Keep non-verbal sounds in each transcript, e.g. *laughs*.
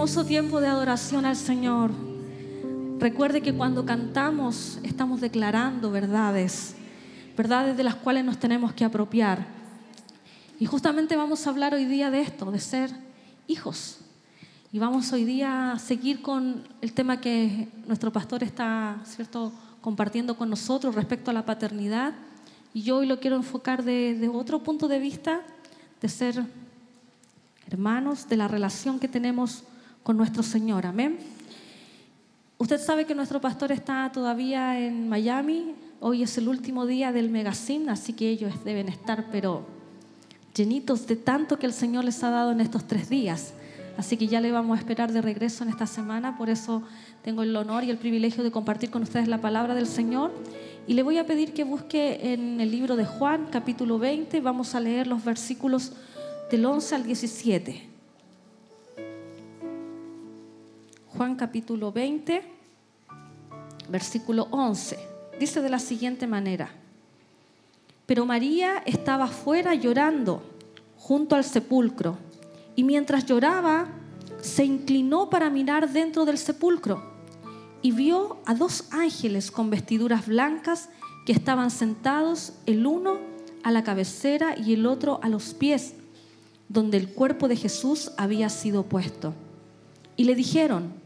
hermoso tiempo de adoración al Señor. Recuerde que cuando cantamos estamos declarando verdades, verdades de las cuales nos tenemos que apropiar. Y justamente vamos a hablar hoy día de esto, de ser hijos. Y vamos hoy día a seguir con el tema que nuestro pastor está, ¿cierto?, compartiendo con nosotros respecto a la paternidad. Y yo hoy lo quiero enfocar de, de otro punto de vista, de ser hermanos, de la relación que tenemos con nuestro Señor. Amén. Usted sabe que nuestro pastor está todavía en Miami. Hoy es el último día del Megacin, así que ellos deben estar, pero llenitos de tanto que el Señor les ha dado en estos tres días. Así que ya le vamos a esperar de regreso en esta semana. Por eso tengo el honor y el privilegio de compartir con ustedes la palabra del Señor. Y le voy a pedir que busque en el libro de Juan, capítulo 20. Vamos a leer los versículos del 11 al 17. Juan capítulo 20, versículo 11. Dice de la siguiente manera, pero María estaba fuera llorando junto al sepulcro y mientras lloraba se inclinó para mirar dentro del sepulcro y vio a dos ángeles con vestiduras blancas que estaban sentados el uno a la cabecera y el otro a los pies donde el cuerpo de Jesús había sido puesto. Y le dijeron,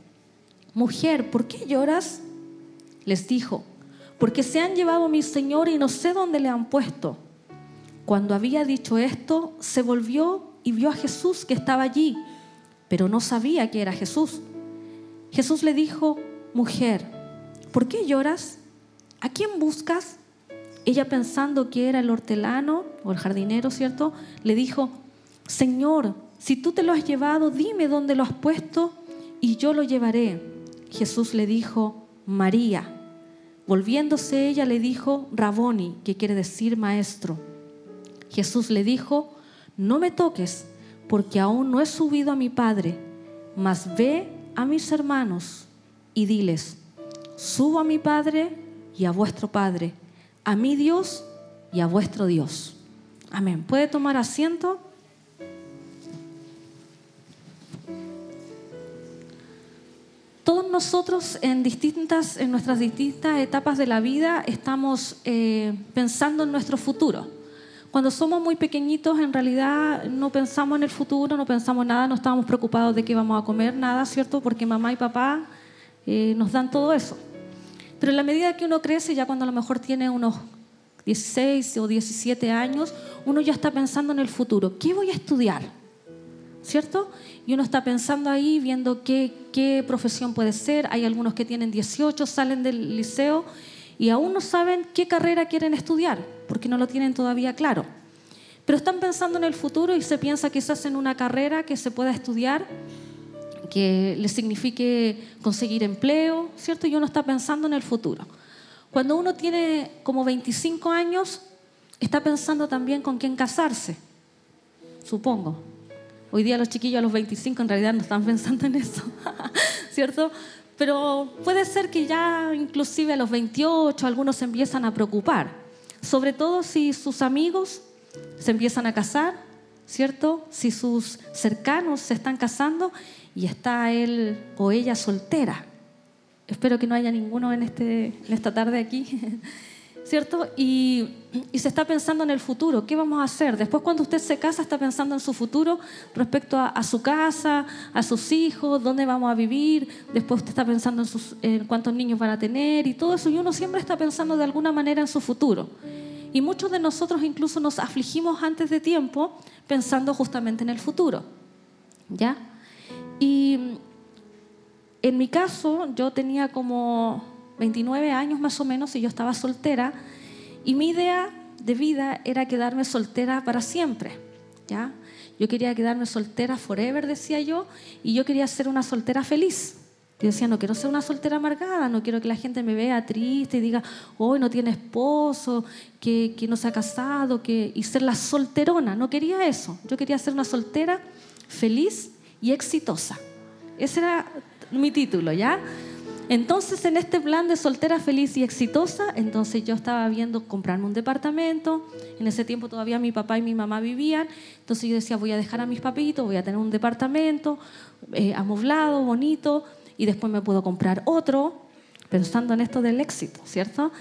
mujer, ¿por qué lloras? Les dijo, porque se han llevado a mi Señor y no sé dónde le han puesto. Cuando había dicho esto, se volvió y vio a Jesús que estaba allí, pero no sabía que era Jesús. Jesús le dijo, mujer, ¿por qué lloras? ¿A quién buscas? Ella pensando que era el hortelano o el jardinero, ¿cierto? Le dijo, Señor, si tú te lo has llevado, dime dónde lo has puesto y yo lo llevaré. Jesús le dijo, María. Volviéndose ella le dijo, Raboni, que quiere decir maestro. Jesús le dijo, no me toques, porque aún no he subido a mi Padre, mas ve a mis hermanos y diles, subo a mi Padre y a vuestro Padre, a mi Dios y a vuestro Dios. Amén. ¿Puede tomar asiento? Nosotros en, distintas, en nuestras distintas etapas de la vida estamos eh, pensando en nuestro futuro. Cuando somos muy pequeñitos, en realidad no pensamos en el futuro, no pensamos nada, no estamos preocupados de qué vamos a comer, nada, ¿cierto? Porque mamá y papá eh, nos dan todo eso. Pero en la medida que uno crece, ya cuando a lo mejor tiene unos 16 o 17 años, uno ya está pensando en el futuro. ¿Qué voy a estudiar? ¿Cierto? y uno está pensando ahí, viendo qué, qué profesión puede ser. Hay algunos que tienen 18, salen del liceo y aún no saben qué carrera quieren estudiar, porque no lo tienen todavía claro. Pero están pensando en el futuro y se piensa quizás en una carrera que se pueda estudiar, que les signifique conseguir empleo, ¿cierto? Y uno está pensando en el futuro. Cuando uno tiene como 25 años, está pensando también con quién casarse, supongo, Hoy día los chiquillos a los 25 en realidad no están *laughs* pensando en eso, ¿cierto? Pero puede ser que ya inclusive a los 28 algunos se empiezan a preocupar, sobre todo si sus amigos se empiezan a casar, ¿cierto? Si sus cercanos se están casando y está él o ella soltera. Espero que no haya ninguno en, este, en esta tarde aquí. *laughs* ¿cierto? Y, se está pensando en el futuro, ¿qué vamos a hacer? Después cuando usted se casa está pensando en su futuro respecto a, su casa, a sus hijos, dónde vamos a vivir, después usted está pensando en, sus, en cuántos niños van a tener y todo eso, y uno siempre está pensando de alguna manera en su futuro. Y muchos de nosotros incluso nos afligimos antes de tiempo pensando justamente en el futuro. ¿Ya? Y en mi caso, yo tenía como 29 años más o menos y yo estaba soltera y mi idea de vida era quedarme soltera para siempre, ¿ya? Yo quería quedarme soltera forever, decía yo, y yo quería ser una soltera feliz. Yo decía, no quiero ser una soltera amargada, no quiero que la gente me vea triste y diga, hoy no tiene esposo, que, que no se ha casado, que... y ser la solterona. No quería eso. Yo quería ser una soltera feliz y exitosa. Ese era mi título, ¿ya? Entonces, en este plan de soltera feliz y exitosa, entonces yo estaba viendo comprarme un departamento. En ese tiempo todavía mi papá y mi mamá vivían. Entonces yo decía, voy a dejar a mis papitos, voy a tener un departamento eh, amoblado, bonito, y después me puedo comprar otro, pensando en esto del éxito, ¿cierto?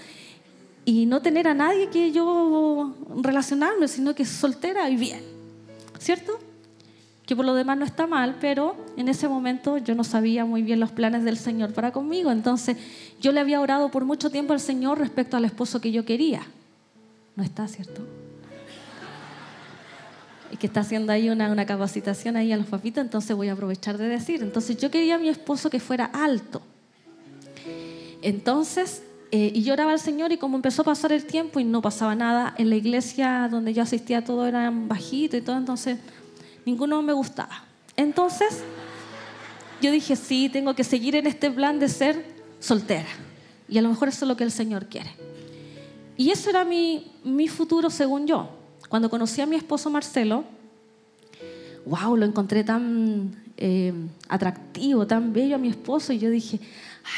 Y no tener a nadie que yo relacionarme, sino que soltera y bien, ¿cierto? Que por lo demás no está mal, pero en ese momento yo no sabía muy bien los planes del Señor para conmigo. Entonces yo le había orado por mucho tiempo al Señor respecto al esposo que yo quería. No está, ¿cierto? Y que está haciendo ahí una, una capacitación ahí a los papitos, entonces voy a aprovechar de decir. Entonces yo quería a mi esposo que fuera alto. Entonces, eh, y lloraba al Señor y como empezó a pasar el tiempo y no pasaba nada, en la iglesia donde yo asistía todo era bajito y todo, entonces ninguno me gustaba. Entonces, yo dije, sí, tengo que seguir en este plan de ser soltera. Y a lo mejor eso es lo que el Señor quiere. Y eso era mi, mi futuro según yo. Cuando conocí a mi esposo Marcelo, wow, lo encontré tan eh, atractivo, tan bello a mi esposo. Y yo dije,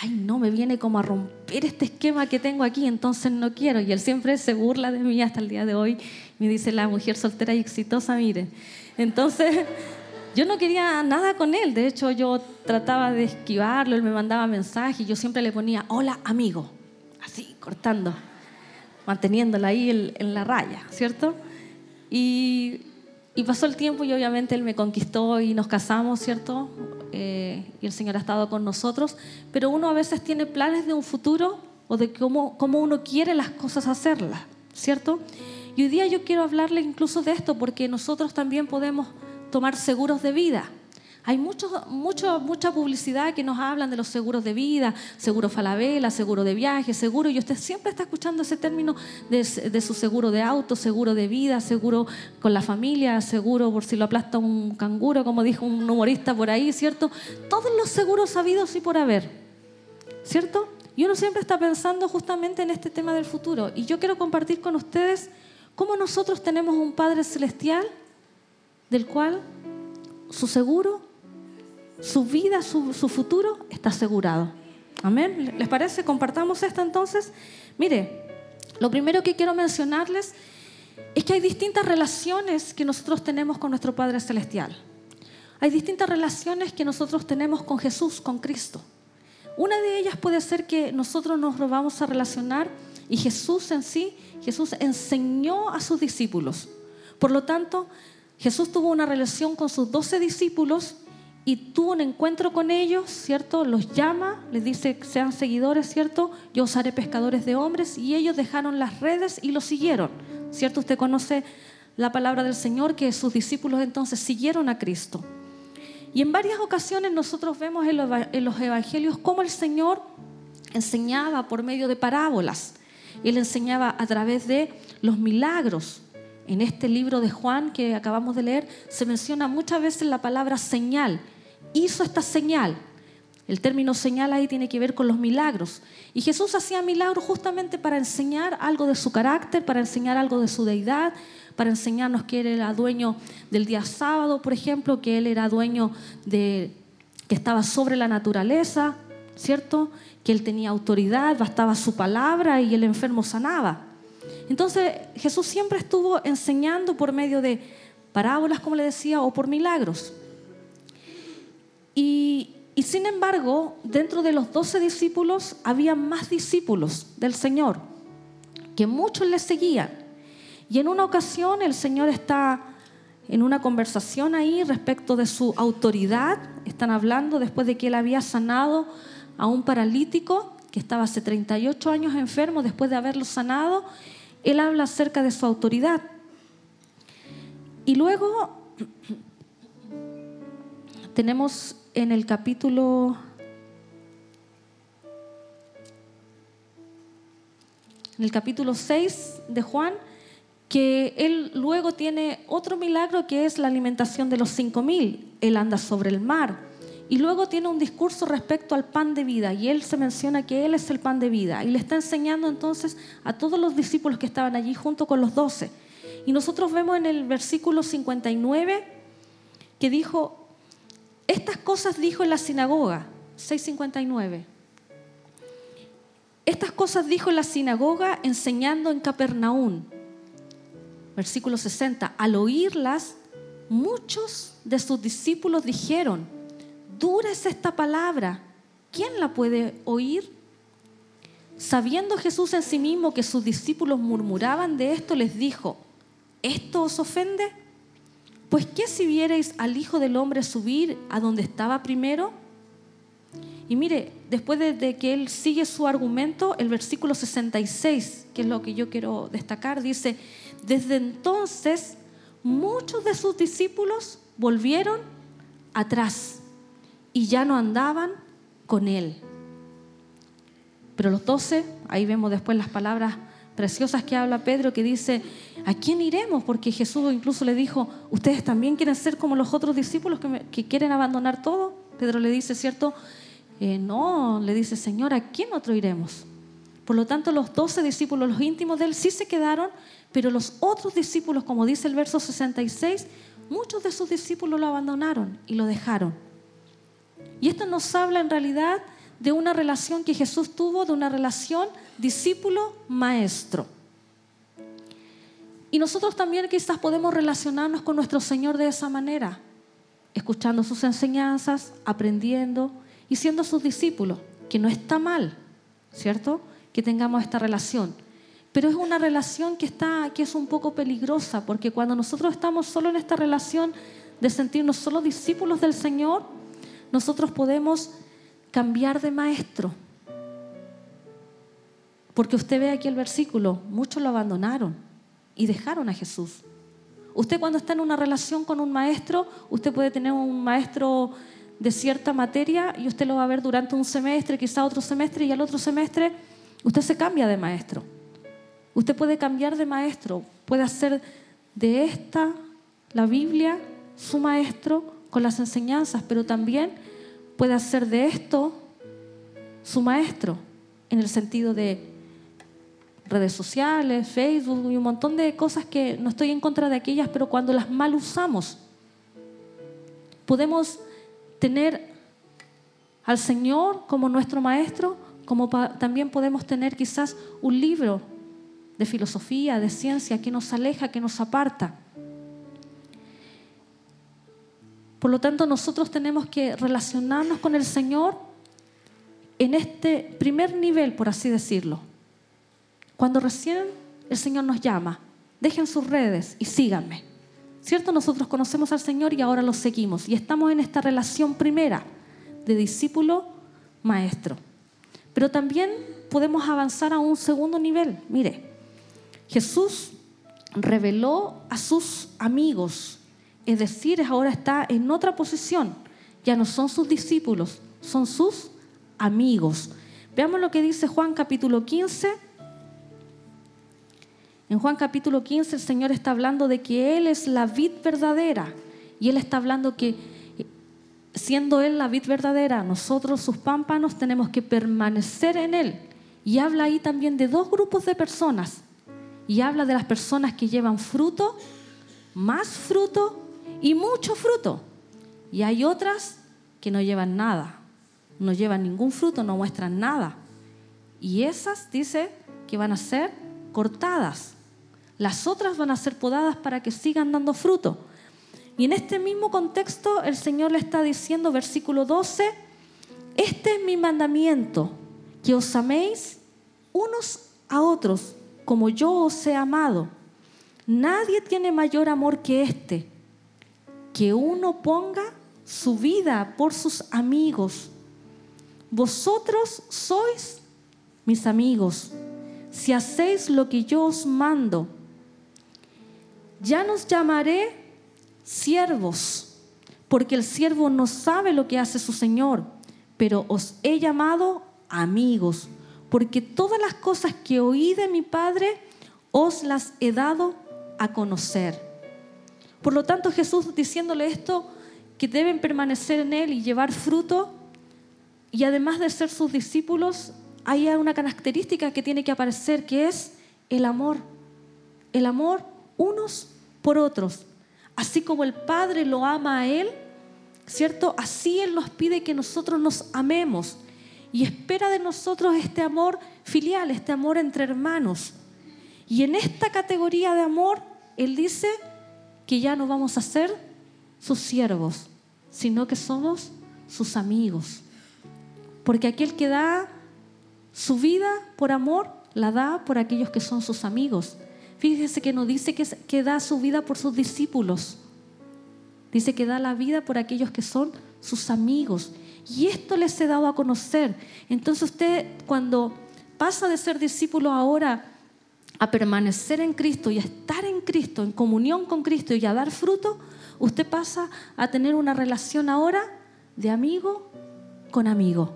ay, no, me viene como a romper este esquema que tengo aquí, entonces no quiero. Y él siempre se burla de mí hasta el día de hoy. Me dice, la mujer soltera y exitosa, mire, entonces, *laughs* yo no quería nada con él. De hecho, yo trataba de esquivarlo, él me mandaba mensajes y yo siempre le ponía, hola amigo, así, cortando, manteniéndola ahí en, la raya, ¿cierto? Y, pasó el tiempo y obviamente él me conquistó y nos casamos, ¿cierto? Eh, y el Señor ha estado con nosotros, pero uno a veces tiene planes de un futuro o de cómo, cómo uno quiere las cosas hacerlas, ¿cierto? Y hoy día yo quiero hablarle incluso de esto porque nosotros también podemos tomar seguros de vida. Hay mucho, mucho, mucha publicidad que nos hablan de los seguros de vida, seguro Falabella, seguro de viaje, seguro, y usted siempre está escuchando ese término de, de, su seguro de auto, seguro de vida, seguro con la familia, seguro por si lo aplasta un canguro, como dijo un humorista por ahí, ¿cierto? Todos los seguros habidos y por haber, ¿cierto? Y uno siempre está pensando justamente en este tema del futuro. Y yo quiero compartir con ustedes cómo nosotros tenemos un Padre Celestial del cual su seguro, su vida, su, futuro está asegurado. Amén. ¿Les parece? Compartamos esto entonces. Mire, lo primero que quiero mencionarles es que hay distintas relaciones que nosotros tenemos con nuestro Padre Celestial. Hay distintas relaciones que nosotros tenemos con Jesús, con Cristo. Una de ellas puede ser que nosotros nos vamos a relacionar y Jesús en sí, Jesús enseñó a sus discípulos. Por lo tanto, Jesús tuvo una relación con sus doce discípulos y tuvo un encuentro con ellos, ¿cierto? Los llama, les dice, sean seguidores, ¿cierto? Yo os haré pescadores de hombres y ellos dejaron las redes y lo siguieron, ¿cierto? Usted conoce la palabra del Señor que sus discípulos entonces siguieron a Cristo. Y en varias ocasiones nosotros vemos en los evangelios cómo el Señor enseñaba por medio de parábolas. Él enseñaba a través de los milagros. En este libro de Juan que acabamos de leer se menciona muchas veces la palabra señal. Hizo esta señal. El término señal ahí tiene que ver con los milagros. Y Jesús hacía milagros justamente para enseñar algo de su carácter, para enseñar algo de su deidad, para enseñarnos que Él era dueño del día sábado, por ejemplo, que Él era dueño de, que estaba sobre la naturaleza, ¿cierto? que él tenía autoridad, bastaba su palabra y el enfermo sanaba. Entonces Jesús siempre estuvo enseñando por medio de parábolas, como le decía, o por milagros. Y, y sin embargo, dentro de los doce discípulos había más discípulos del Señor, que muchos le seguían. Y en una ocasión el Señor está en una conversación ahí respecto de su autoridad. Están hablando después de que él había sanado a un paralítico que estaba hace 38 años enfermo después de haberlo sanado, él habla acerca de su autoridad. Y luego tenemos en el capítulo en el capítulo 6 de Juan que él luego tiene otro milagro que es la alimentación de los cinco mil. Él anda sobre el mar. Y luego tiene un discurso respecto al pan de vida y él se menciona que él es el pan de vida y le está enseñando entonces a todos los discípulos que estaban allí junto con los doce. Y nosotros vemos en el versículo 59 que dijo, estas cosas dijo en la sinagoga, 659. Estas cosas dijo en la sinagoga enseñando en Capernaum. Versículo 60. Al oírlas, muchos de sus discípulos dijeron, dura es esta palabra, ¿quién la puede oír? Sabiendo Jesús en sí mismo que sus discípulos murmuraban de esto, les dijo, ¿esto os ofende? Pues ¿qué si vierais al Hijo del Hombre subir a donde estaba primero? Y mire, después de, que él sigue su argumento, el versículo 66, que es lo que yo quiero destacar, dice, desde entonces muchos de sus discípulos volvieron atrás y ya no andaban con él. Pero los doce, ahí vemos después las palabras preciosas que habla Pedro, que dice, ¿a quién iremos? Porque Jesús incluso le dijo, ¿ustedes también quieren ser como los otros discípulos que, quieren abandonar todo? Pedro le dice, ¿cierto? Eh, no, le dice, Señor, ¿a quién otro iremos? Por lo tanto, los doce discípulos, los íntimos de él, sí se quedaron, pero los otros discípulos, como dice el verso 66, muchos de sus discípulos lo abandonaron y lo dejaron. Y esto nos habla en realidad de una relación que Jesús tuvo, de una relación discípulo-maestro. Y nosotros también quizás podemos relacionarnos con nuestro Señor de esa manera, escuchando sus enseñanzas, aprendiendo y siendo sus discípulos, que no está mal, ¿cierto? Que tengamos esta relación. Pero es una relación que, está, que es un poco peligrosa, porque cuando nosotros estamos solo en esta relación de sentirnos solo discípulos del Señor, nosotros podemos cambiar de maestro. Porque usted ve aquí el versículo, muchos lo abandonaron y dejaron a Jesús. Usted cuando está en una relación con un maestro, usted puede tener un maestro de cierta materia y usted lo va a ver durante un semestre, quizá otro semestre y al otro semestre usted se cambia de maestro. Usted puede cambiar de maestro, puede hacer de esta, la Biblia, su maestro con las enseñanzas, pero también puede hacer de esto su maestro, en el sentido de redes sociales, Facebook y un montón de cosas que no estoy en contra de aquellas, pero cuando las mal usamos, podemos tener al Señor como nuestro maestro, como también podemos tener quizás un libro de filosofía, de ciencia, que nos aleja, que nos aparta. Por lo tanto, nosotros tenemos que relacionarnos con el Señor en este primer nivel, por así decirlo. Cuando recién el Señor nos llama, dejen sus redes y síganme. ¿Cierto? Nosotros conocemos al Señor y ahora lo seguimos. Y estamos en esta relación primera de discípulo-maestro. Pero también podemos avanzar a un segundo nivel. Mire, Jesús reveló a sus amigos, es decir, ahora está en otra posición. Ya no son sus discípulos, son sus amigos. Veamos lo que dice Juan capítulo 15, en Juan capítulo 15 el Señor está hablando de que Él es la vid verdadera y Él está hablando que siendo Él la vid verdadera, nosotros sus pámpanos tenemos que permanecer en Él. Y habla ahí también de dos grupos de personas. Y habla de las personas que llevan fruto, más fruto y mucho fruto. Y hay otras que no llevan nada, no llevan ningún fruto, no muestran nada. Y esas dice que van a ser cortadas. Las otras van a ser podadas para que sigan dando fruto. Y en este mismo contexto el Señor le está diciendo, versículo 12, este es mi mandamiento, que os améis unos a otros como yo os he amado. Nadie tiene mayor amor que este, que uno ponga su vida por sus amigos. Vosotros sois mis amigos si hacéis lo que yo os mando. Ya nos llamaré siervos, porque el siervo no sabe lo que hace su Señor, pero os he llamado amigos, porque todas las cosas que oí de mi Padre os las he dado a conocer. Por lo tanto, Jesús diciéndole esto, que deben permanecer en Él y llevar fruto, y además de ser sus discípulos, hay una característica que tiene que aparecer, que es el amor. El amor unos por otros. Así como el Padre lo ama a Él, ¿cierto? Así Él nos pide que nosotros nos amemos. y espera de nosotros este amor filial, este amor entre hermanos. Y en esta categoría de amor, Él dice que ya no vamos a ser sus siervos, sino que somos sus amigos. Porque aquel que da su vida por amor, la da por aquellos que son sus amigos. Fíjese que no dice que, que da su vida por sus discípulos. Dice que da la vida por aquellos que son sus amigos. Y esto les he dado a conocer. Entonces usted cuando pasa de ser discípulo ahora a permanecer en Cristo y a estar en Cristo, en comunión con Cristo y a dar fruto, usted pasa a tener una relación ahora de amigo con amigo.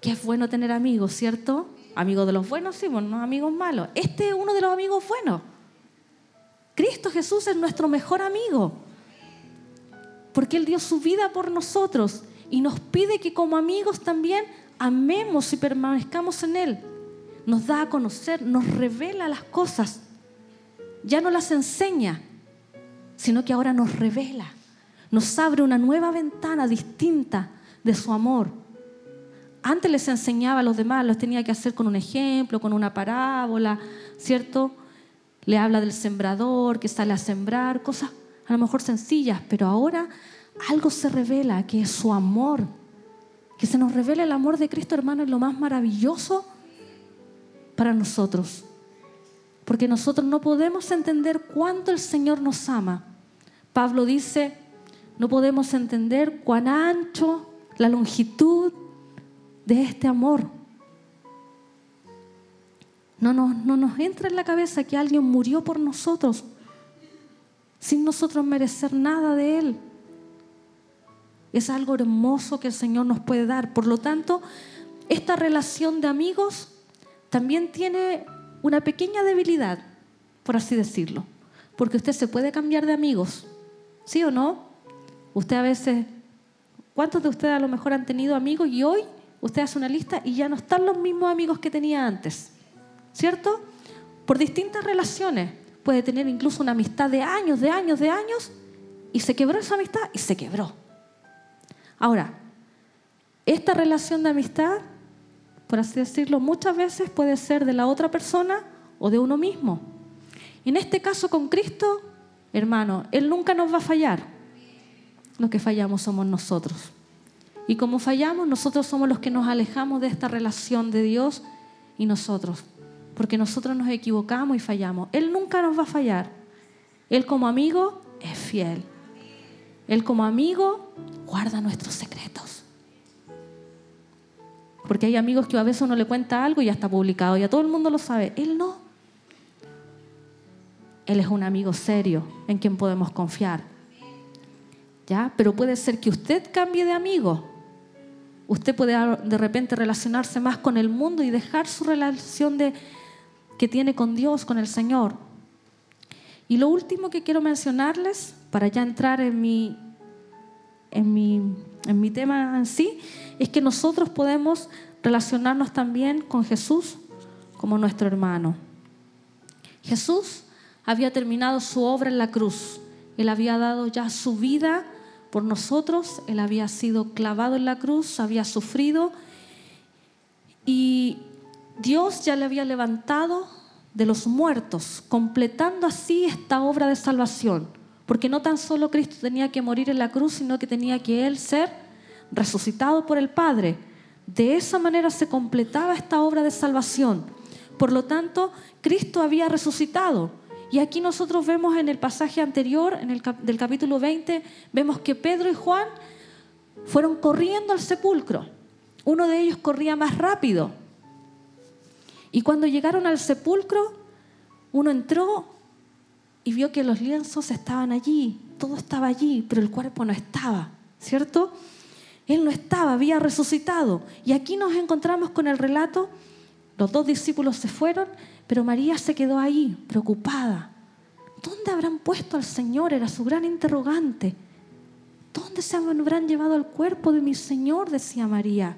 Que es bueno tener amigos, ¿cierto? Amigos de los buenos, sí, bueno, no amigos malos. Este es uno de los amigos buenos. Cristo Jesús es nuestro mejor amigo. Porque Él dio su vida por nosotros y nos pide que como amigos también amemos y permanezcamos en Él. Nos da a conocer, nos revela las cosas. Ya no las enseña, sino que ahora nos revela. Nos abre una nueva ventana distinta de su amor. Antes les enseñaba a los demás, los tenía que hacer con un ejemplo, con una parábola, ¿cierto? Le habla del sembrador que sale a sembrar, cosas a lo mejor sencillas, pero ahora algo se revela, que es su amor. Que se nos revela el amor de Cristo, hermano, es lo más maravilloso para nosotros. Porque nosotros no podemos entender cuánto el Señor nos ama. Pablo dice, no podemos entender cuán ancho la longitud de este amor. No nos, no nos entra en la cabeza que alguien murió por nosotros sin nosotros merecer nada de Él. Es algo hermoso que el Señor nos puede dar. Por lo tanto, esta relación de amigos también tiene una pequeña debilidad, por así decirlo. Porque usted se puede cambiar de amigos, ¿sí o no? Usted a veces, ¿cuántos de ustedes a lo mejor han tenido amigos y hoy usted hace una lista y ya no están los mismos amigos que tenía antes? ¿Cierto? Por distintas relaciones. Puede tener incluso una amistad de años, de años, de años, y se quebró esa amistad y se quebró. Ahora, esta relación de amistad, por así decirlo, muchas veces puede ser de la otra persona o de uno mismo. En este caso con Cristo, hermano, Él nunca nos va a fallar. Lo que fallamos somos nosotros. Y como fallamos, nosotros somos los que nos alejamos de esta relación de Dios y nosotros. Porque nosotros nos equivocamos y fallamos. Él nunca nos va a fallar. Él como amigo es fiel. Él como amigo guarda nuestros secretos. Porque hay amigos que a veces uno le cuenta algo y ya está publicado, ya todo el mundo lo sabe. Él no. Él es un amigo serio en quien podemos confiar. ¿Ya? Pero puede ser que usted cambie de amigo. Usted puede de repente relacionarse más con el mundo y dejar su relación de, que tiene con Dios, con el Señor. Y lo último que quiero mencionarles, para ya entrar en mi, en mi, en mi tema en sí, es que nosotros podemos relacionarnos también con Jesús como nuestro hermano. Jesús había terminado su obra en la cruz. Él había dado ya su vida por nosotros. Él había sido clavado en la cruz, había sufrido. Y Dios ya le había levantado de los muertos, completando así esta obra de salvación. Porque no tan solo Cristo tenía que morir en la cruz, sino que tenía que Él ser resucitado por el Padre. De esa manera se completaba esta obra de salvación. Por lo tanto, Cristo había resucitado. Y aquí nosotros vemos en el pasaje anterior, en el del capítulo 20, vemos que Pedro y Juan fueron corriendo al sepulcro. Uno de ellos corría más rápido y cuando llegaron al sepulcro, uno entró y vio que los lienzos estaban allí, todo estaba allí, pero el cuerpo no estaba, ¿cierto? Él no estaba, había resucitado. Y aquí nos encontramos con el relato, los dos discípulos se fueron, pero María se quedó ahí, preocupada. ¿Dónde habrán puesto al Señor? Era su gran interrogante. ¿Dónde se habrán llevado el cuerpo de mi Señor? decía María.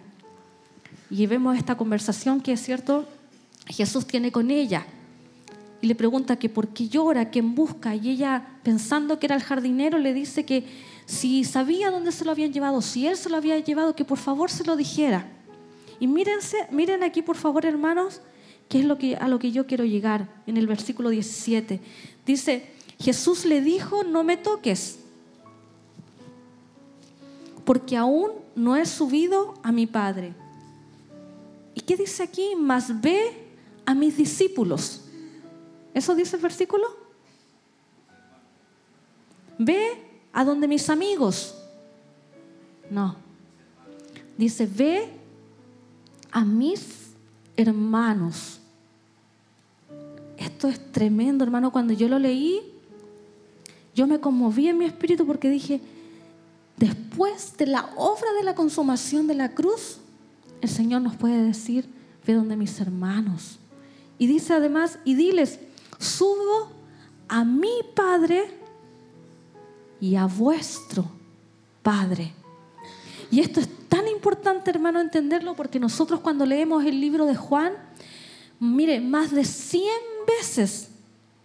Y vemos esta conversación que es cierto, Jesús tiene con ella y le pregunta que por qué llora, quién busca, y ella, pensando que era el jardinero, le dice que si sabía dónde se lo habían llevado, si él se lo había llevado, que por favor se lo dijera. Y mírense, miren aquí por favor hermanos, qué es lo que, a lo que yo quiero llegar en el versículo 17. Dice, Jesús le dijo, no me toques, porque aún no he subido a mi Padre. ¿Y qué dice aquí? Más ve a mis discípulos. ¿Eso dice el versículo? Ve a donde mis amigos. No. Dice, ve a mis hermanos. Esto es tremendo, hermano. Cuando yo lo leí, yo me conmoví en mi espíritu porque dije, después de la obra de la consumación de la cruz, el Señor nos puede decir, ve donde mis hermanos. Y dice además, y diles, subo a mi Padre y a vuestro Padre. Y esto es tan importante, hermano, entenderlo, porque nosotros cuando leemos el libro de Juan, mire, más de 100 veces,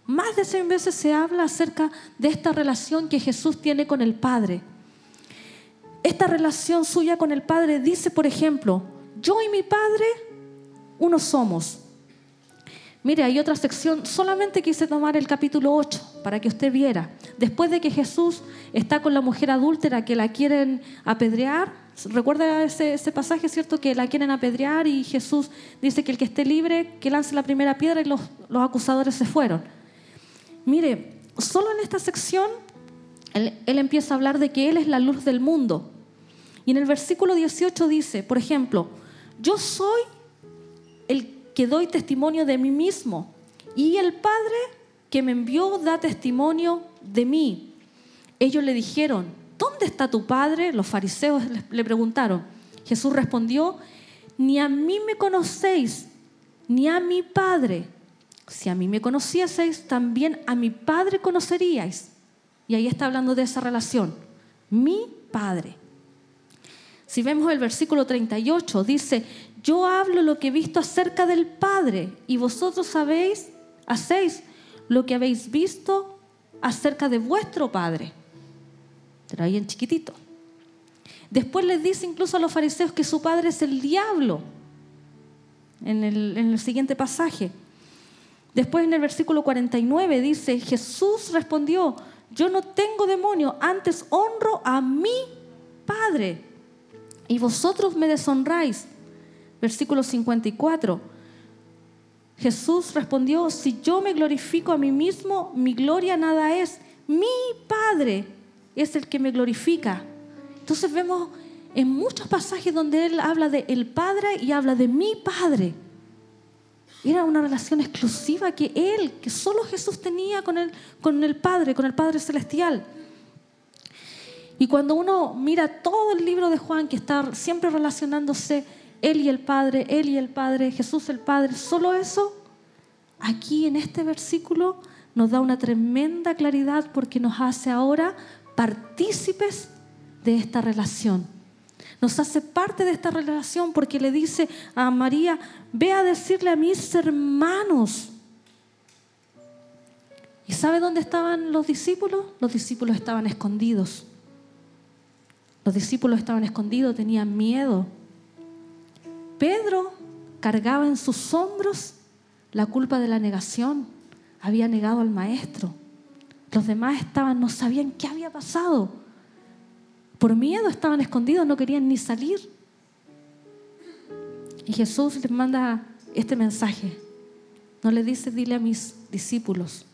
más de 100 veces se habla acerca de esta relación que Jesús tiene con el Padre. Esta relación suya con el Padre dice, por ejemplo, yo y mi Padre, uno somos. Mire, hay otra sección, solamente quise tomar el capítulo 8 para que usted viera. Después de que Jesús está con la mujer adúltera que la quieren apedrear, recuerda ese, pasaje, ¿cierto? Que la quieren apedrear y Jesús dice que el que esté libre, que lance la primera piedra y los, los acusadores se fueron. Mire, solo en esta sección él, él empieza a hablar de que Él es la luz del mundo. Y en el versículo 18 dice, por ejemplo, yo soy el que doy testimonio de mí mismo. Y el Padre que me envió da testimonio de mí. Ellos le dijeron, ¿dónde está tu Padre? Los fariseos le preguntaron. Jesús respondió, ni a mí me conocéis, ni a mi Padre. Si a mí me conocieseis, también a mi Padre conoceríais. Y ahí está hablando de esa relación. Mi Padre. Si vemos el versículo 38, dice, yo hablo lo que he visto acerca del Padre y vosotros sabéis, hacéis lo que habéis visto acerca de vuestro Padre. Pero en chiquitito. Después les dice incluso a los fariseos que su padre es el diablo, en el, en el siguiente pasaje. Después en el versículo 49 dice, Jesús respondió, yo no tengo demonio, antes honro a mi Padre y vosotros me deshonráis. Versículo 54. Jesús respondió, si yo me glorifico a mí mismo, mi gloria nada es. Mi Padre es el que me glorifica. Entonces vemos en muchos pasajes donde Él habla de el Padre y habla de mi Padre. Era una relación exclusiva que Él, que solo Jesús tenía con el, con el Padre, con el Padre Celestial. Y cuando uno mira todo el libro de Juan, que está siempre relacionándose él y el Padre, Él y el Padre, Jesús el Padre, solo eso, aquí en este versículo nos da una tremenda claridad porque nos hace ahora partícipes de esta relación. Nos hace parte de esta relación porque le dice a María, ve a decirle a mis hermanos. ¿Y sabe dónde estaban los discípulos? Los discípulos estaban escondidos. Los discípulos estaban escondidos, tenían miedo. Pedro cargaba en sus hombros la culpa de la negación. Había negado al maestro. Los demás estaban, no sabían qué había pasado. Por miedo estaban escondidos, no querían ni salir. Y Jesús les manda este mensaje. No le dice dile a mis discípulos,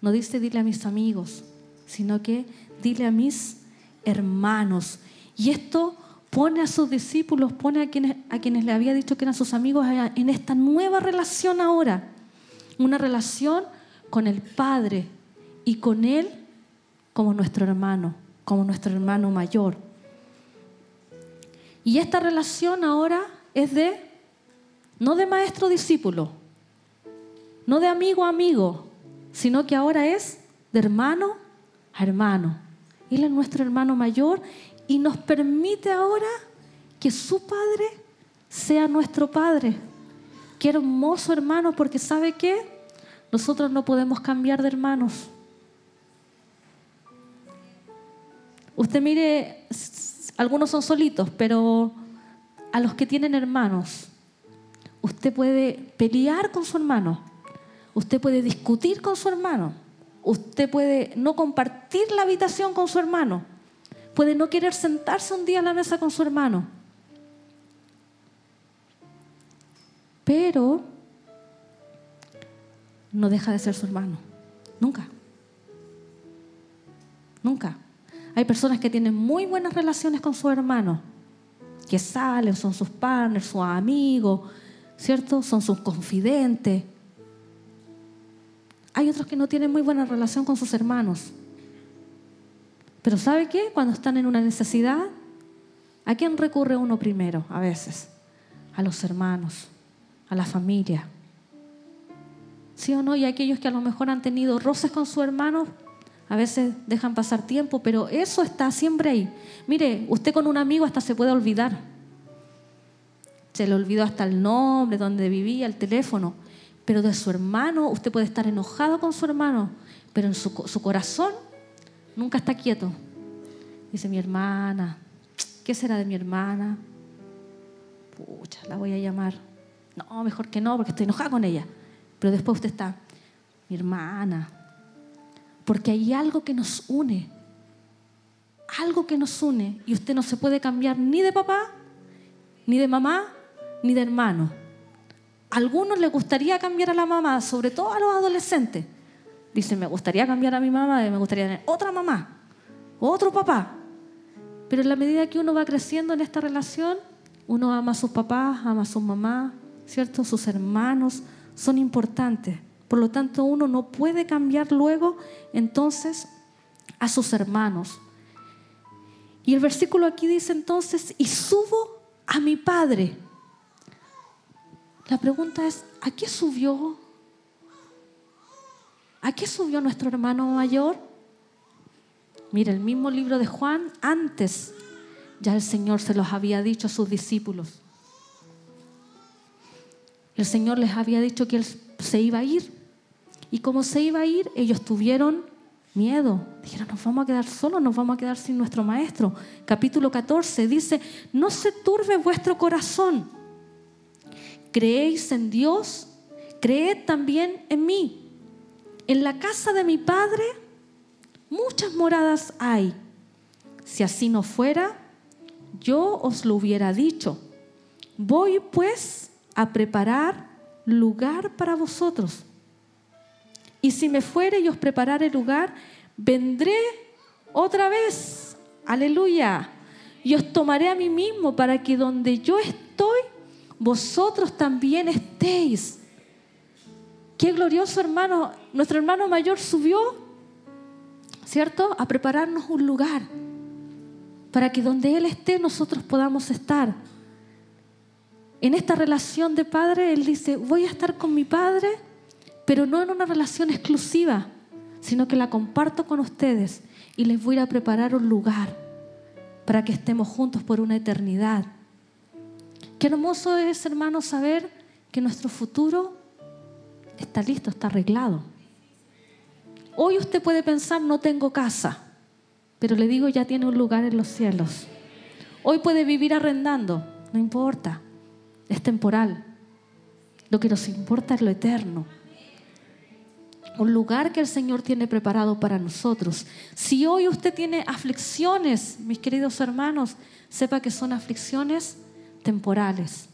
no dice dile a mis amigos, sino que dile a mis hermanos. Y esto pone a sus discípulos, pone a quienes, a quienes le había dicho que eran sus amigos en esta nueva relación ahora. Una relación con el Padre y con Él como nuestro hermano, como nuestro hermano mayor. Y esta relación ahora es de, no de maestro-discípulo, no de amigo a amigo, sino que ahora es de hermano a hermano. Él es nuestro hermano mayor y nos permite ahora que su Padre sea nuestro Padre. Qué hermoso hermano, porque ¿sabe qué? Nosotros no podemos cambiar de hermanos. Usted mire, algunos son solitos, pero a los que tienen hermanos. Usted puede pelear con su hermano. Usted puede discutir con su hermano. Usted puede no compartir la habitación con su hermano. Puede no querer sentarse un día a la mesa con su hermano. Pero no deja de ser su hermano. Nunca. Nunca. Hay personas que tienen muy buenas relaciones con su hermano, que salen, son sus partners, sus amigos, ¿cierto? Son sus confidentes. Hay otros que no tienen muy buena relación con sus hermanos. Pero ¿sabe qué? Cuando están en una necesidad, ¿a quién recurre uno primero a veces? A los hermanos, a la familia. ¿Sí o no? Y aquellos que a lo mejor han tenido roces con su hermano, a veces dejan pasar tiempo, pero eso está siempre ahí. Mire, usted con un amigo hasta se puede olvidar. Se le olvidó hasta el nombre, donde vivía, el teléfono. Pero de su hermano, usted puede estar enojado con su hermano, pero en su corazón nunca está quieto. Dice mi hermana, ¿qué será de mi hermana? Pucha, la voy a llamar. No, mejor que no, porque estoy enojada con ella. Pero después usted está, mi hermana, porque hay algo que nos une. Algo que nos une. Y usted no se puede cambiar ni de papá, ni de mamá, ni de hermano. A algunos les gustaría cambiar a la mamá, sobre todo a los adolescentes. Dicen, me gustaría cambiar a mi mamá, me gustaría tener otra mamá, otro papá. Pero en la medida que uno va creciendo en esta relación, uno ama a sus papás, ama a su mamá, ¿cierto? Sus hermanos son importantes. Por lo tanto, uno no puede cambiar luego entonces a sus hermanos. Y el versículo aquí dice entonces, y subo a mi Padre. La pregunta es, ¿a qué subió? ¿A qué subió nuestro hermano mayor? Mira, el mismo libro de Juan, antes ya el Señor se los había dicho a sus discípulos. El Señor les había dicho que Él se iba a ir. Y como se iba a ir, ellos tuvieron miedo. Dijeron, nos vamos a quedar solos, nos vamos a quedar sin nuestro maestro. Capítulo 14 dice, no se turbe vuestro corazón. Creéis en Dios, creed también en mí. En la casa de mi Padre muchas moradas hay. Si así no fuera, yo os lo hubiera dicho. Voy pues a preparar lugar para vosotros. Y si me fuere y os preparare lugar, vendré otra vez. Aleluya. Y os tomaré a mí mismo para que donde yo estoy, vosotros también estéis. Qué glorioso hermano. Nuestro hermano mayor subió, ¿cierto? A prepararnos un lugar para que donde Él esté nosotros podamos estar. En esta relación de padre, Él dice, voy a estar con mi padre pero no en una relación exclusiva, sino que la comparto con ustedes y les voy a preparar un lugar para que estemos juntos por una eternidad. Qué hermoso es, hermano, saber que nuestro futuro está listo, está arreglado. Hoy usted puede pensar, no tengo casa, pero le digo, ya tiene un lugar en los cielos. Hoy puede vivir arrendando, no importa, es temporal. Lo que nos importa es lo eterno un lugar que el Señor tiene preparado para nosotros. Si hoy usted tiene aflicciones, mis queridos hermanos, sepa que son aflicciones temporales.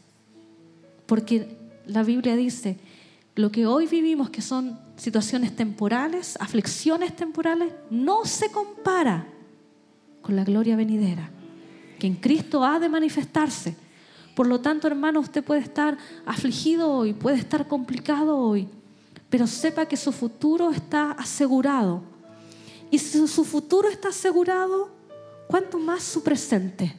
Porque la Biblia dice, lo que hoy vivimos, que son situaciones temporales, aflicciones temporales, no se compara con la gloria venidera, que en Cristo ha de manifestarse. Por lo tanto, hermano, usted puede estar afligido hoy, puede estar complicado hoy, pero sepa que su futuro está asegurado. Y si su futuro está asegurado, ¿cuánto más su presente?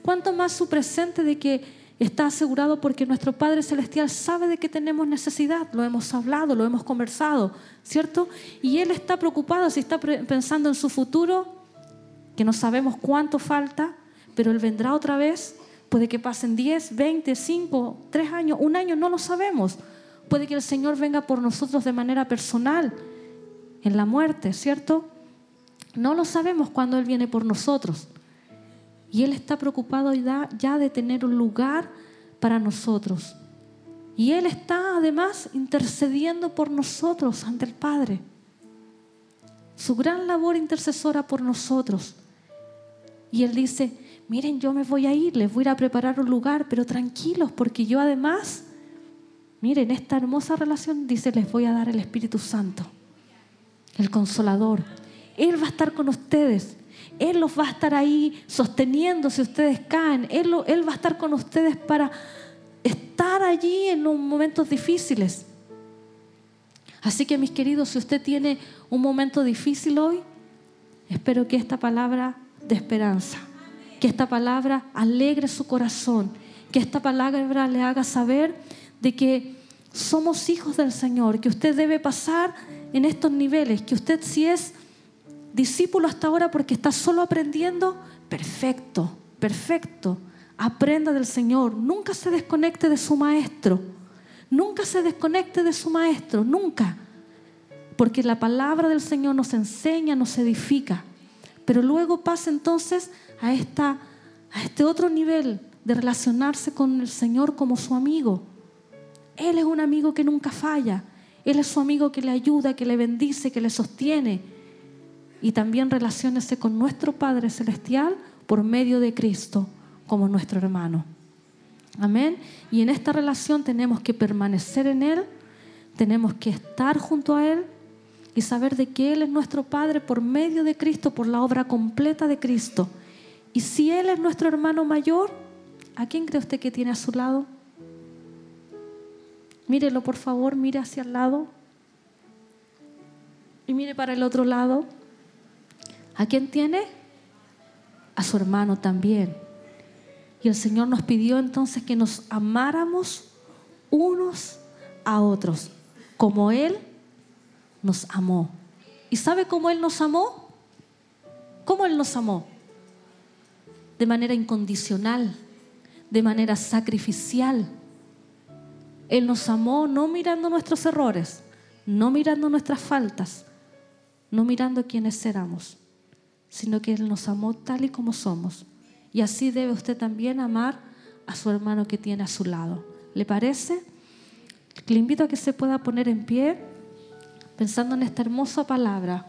¿Cuánto más su presente de que está asegurado porque nuestro Padre Celestial sabe de que tenemos necesidad? Lo hemos hablado, lo hemos conversado, ¿cierto? Y Él está preocupado si está pensando en su futuro, que no sabemos cuánto falta, pero Él vendrá otra vez. Puede que pasen 10, 20, 5, 3 años, un año, no lo sabemos Puede que el Señor venga por nosotros de manera personal en la muerte, ¿cierto? No lo sabemos cuando Él viene por nosotros. Y Él está preocupado ya de tener un lugar para nosotros. Y Él está además intercediendo por nosotros ante el Padre. Su gran labor intercesora por nosotros. Y Él dice, miren, yo me voy a ir, les voy a ir a preparar un lugar, pero tranquilos, porque yo además, miren, esta hermosa relación dice, les voy a dar el Espíritu Santo, el consolador. Él va a estar con ustedes. Él los va a estar ahí sosteniendo si ustedes caen. Él, va a estar con ustedes para estar allí en los momentos difíciles. Así que mis queridos, si usted tiene un momento difícil hoy, espero que esta palabra de esperanza, que esta palabra alegre su corazón, que esta palabra le haga saber de que somos hijos del Señor, que usted debe pasar en estos niveles, que usted si es discípulo hasta ahora porque está solo aprendiendo, perfecto, perfecto. Aprenda del Señor, nunca se desconecte de su maestro, nunca se desconecte de su maestro, nunca. Porque la palabra del Señor nos enseña, nos edifica. Pero luego pasa entonces a, esta, a este otro nivel de relacionarse con el Señor como su amigo. Él es un amigo que nunca falla. Él es su amigo que le ayuda, que le bendice, que le sostiene. Y también relaciónese con nuestro Padre Celestial por medio de Cristo como nuestro hermano. Amén. Y en esta relación tenemos que permanecer en Él, tenemos que estar junto a Él y saber de que Él es nuestro Padre por medio de Cristo, por la obra completa de Cristo. Y si Él es nuestro hermano mayor, ¿a quién cree usted que tiene a su lado? Mírelo, por favor, mire hacia el lado. Y mire para el otro lado. ¿A quién tiene? A su hermano también. Y el Señor nos pidió entonces que nos amáramos unos a otros, como Él nos amó. ¿Y sabe cómo Él nos amó? ¿Cómo Él nos amó? De manera incondicional, de manera sacrificial. Él nos amó no mirando nuestros errores, no mirando nuestras faltas, no mirando quiénes éramos, sino que Él nos amó tal y como somos. Y así debe usted también amar a su hermano que tiene a su lado. ¿Le parece? Le invito a que se pueda poner en pie pensando en esta hermosa palabra.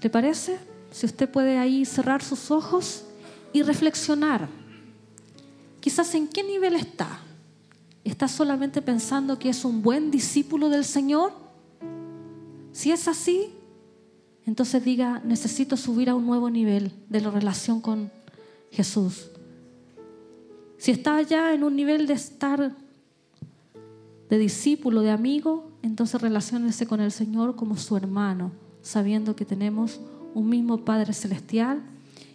¿Le parece? Si usted puede ahí cerrar sus ojos y reflexionar. Quizás en qué nivel está. ¿Está solamente pensando que es un buen discípulo del Señor? Si es así, entonces diga, necesito subir a un nuevo nivel de la relación con Jesús. Si está ya en un nivel de estar de discípulo, de amigo, entonces relaciónese con el Señor como su hermano, sabiendo que tenemos un mismo Padre Celestial.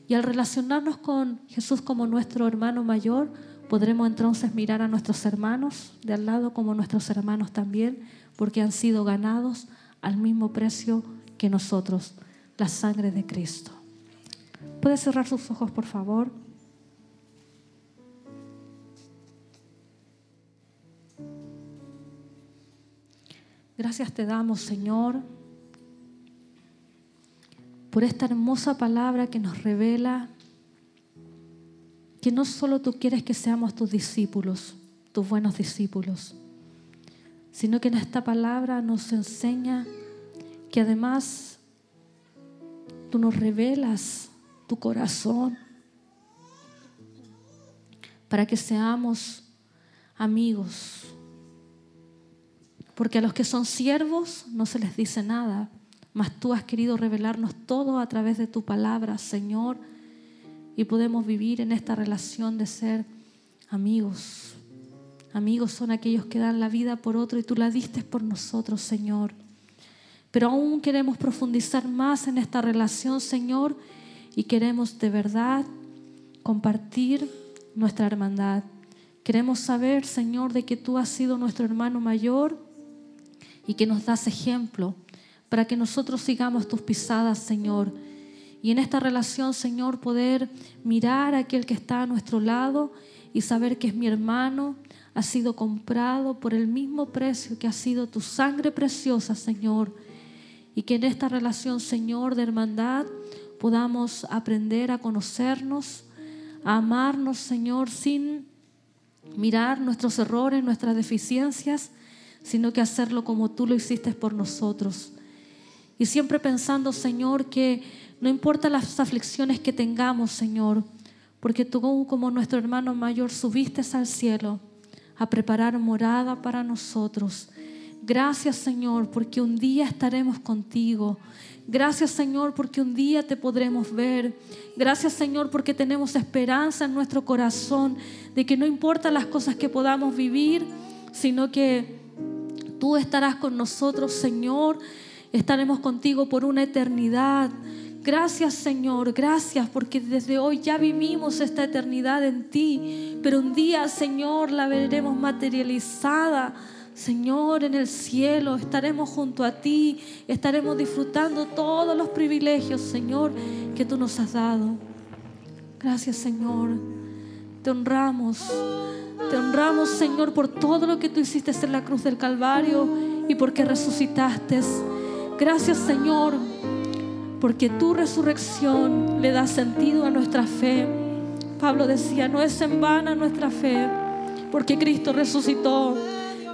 Y al relacionarnos con Jesús como nuestro hermano mayor, podremos entonces mirar a nuestros hermanos de al lado como nuestros hermanos también, porque han sido ganados al mismo precio que nosotros, la sangre de Cristo. ¿Puede cerrar sus ojos, por favor? Gracias te damos, Señor, por esta hermosa palabra que nos revela que no solo tú quieres que seamos tus discípulos, tus buenos discípulos, sino que en esta palabra nos enseña que además tú nos revelas tu corazón para que seamos amigos porque a los que son siervos no se les dice nada, mas tú has querido revelarnos todo a través de tu palabra, Señor, y podemos vivir en esta relación de ser amigos. Amigos son aquellos que dan la vida por otro y tú la diste por nosotros, Señor. Pero aún queremos profundizar más en esta relación, Señor, y queremos de verdad compartir nuestra hermandad. Queremos saber, Señor, de que tú has sido nuestro hermano mayor y que nos das ejemplo para que nosotros sigamos tus pisadas, Señor. Y en esta relación, Señor, poder mirar a aquel que está a nuestro lado y saber que es mi hermano, ha sido comprado por el mismo precio que ha sido tu sangre preciosa, Señor. y que en esta relación, Señor, de hermandad, podamos aprender a conocernos, a amarnos, Señor, sin mirar nuestros errores, nuestras deficiencias, sino que hacerlo como tú lo hiciste por nosotros. Y siempre pensando, Señor, que no importa las aflicciones que tengamos, Señor, porque tú como nuestro hermano mayor subiste al cielo a preparar morada para nosotros. Gracias Señor porque un día estaremos contigo. Gracias Señor porque un día te podremos ver. Gracias Señor porque tenemos esperanza en nuestro corazón de que no importa las cosas que podamos vivir, sino que tú estarás con nosotros Señor. Estaremos contigo por una eternidad. Gracias Señor, gracias porque desde hoy ya vivimos esta eternidad en ti, pero un día Señor la veremos materializada. Señor, en el cielo estaremos junto a ti, estaremos disfrutando todos los privilegios, Señor, que tú nos has dado. Gracias, Señor. Te honramos. Te honramos, Señor, por todo lo que tú hiciste en la cruz del Calvario y porque resucitaste. Gracias, Señor porque tu resurrección le da sentido a nuestra fe. Pablo decía, no es en vana nuestra fe, porque Cristo resucitó.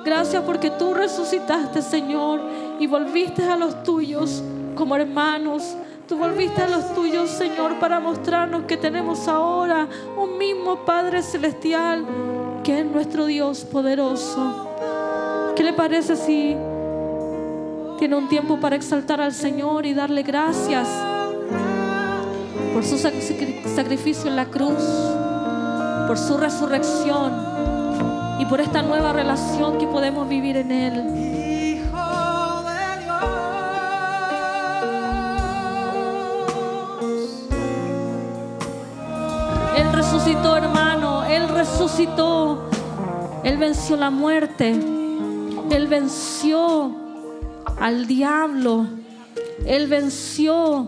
Gracias porque tú resucitaste, Señor, y volviste a los tuyos como hermanos. Tú volviste a los tuyos, Señor, para mostrarnos que tenemos ahora un mismo Padre Celestial, que es nuestro Dios poderoso. ¿Qué le parece si tiene un tiempo para exaltar al Señor y darle gracias por su sacrificio en la cruz, por su resurrección y por esta nueva relación que podemos vivir en Él. Resucitó, hermano, Él resucitó. Él venció la muerte. Él venció al diablo. Él venció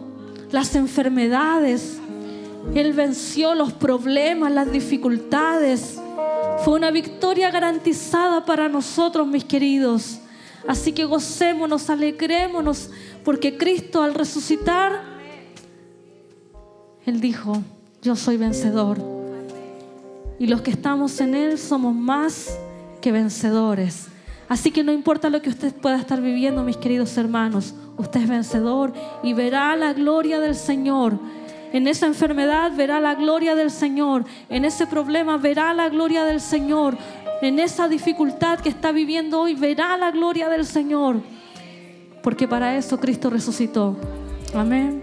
las enfermedades. Él venció los problemas, las dificultades. Fue una victoria garantizada para nosotros, mis queridos. Así que gocémonos, alegrémonos, porque Cristo al resucitar, Él dijo, yo soy vencedor. Y los que estamos en Él somos más que vencedores. Así que no importa lo que usted pueda estar viviendo, mis queridos hermanos, usted es vencedor y verá la gloria del Señor. En esa enfermedad verá la gloria del Señor. En ese problema verá la gloria del Señor. En esa dificultad que está viviendo hoy verá la gloria del Señor. Porque para eso Cristo resucitó. Amén.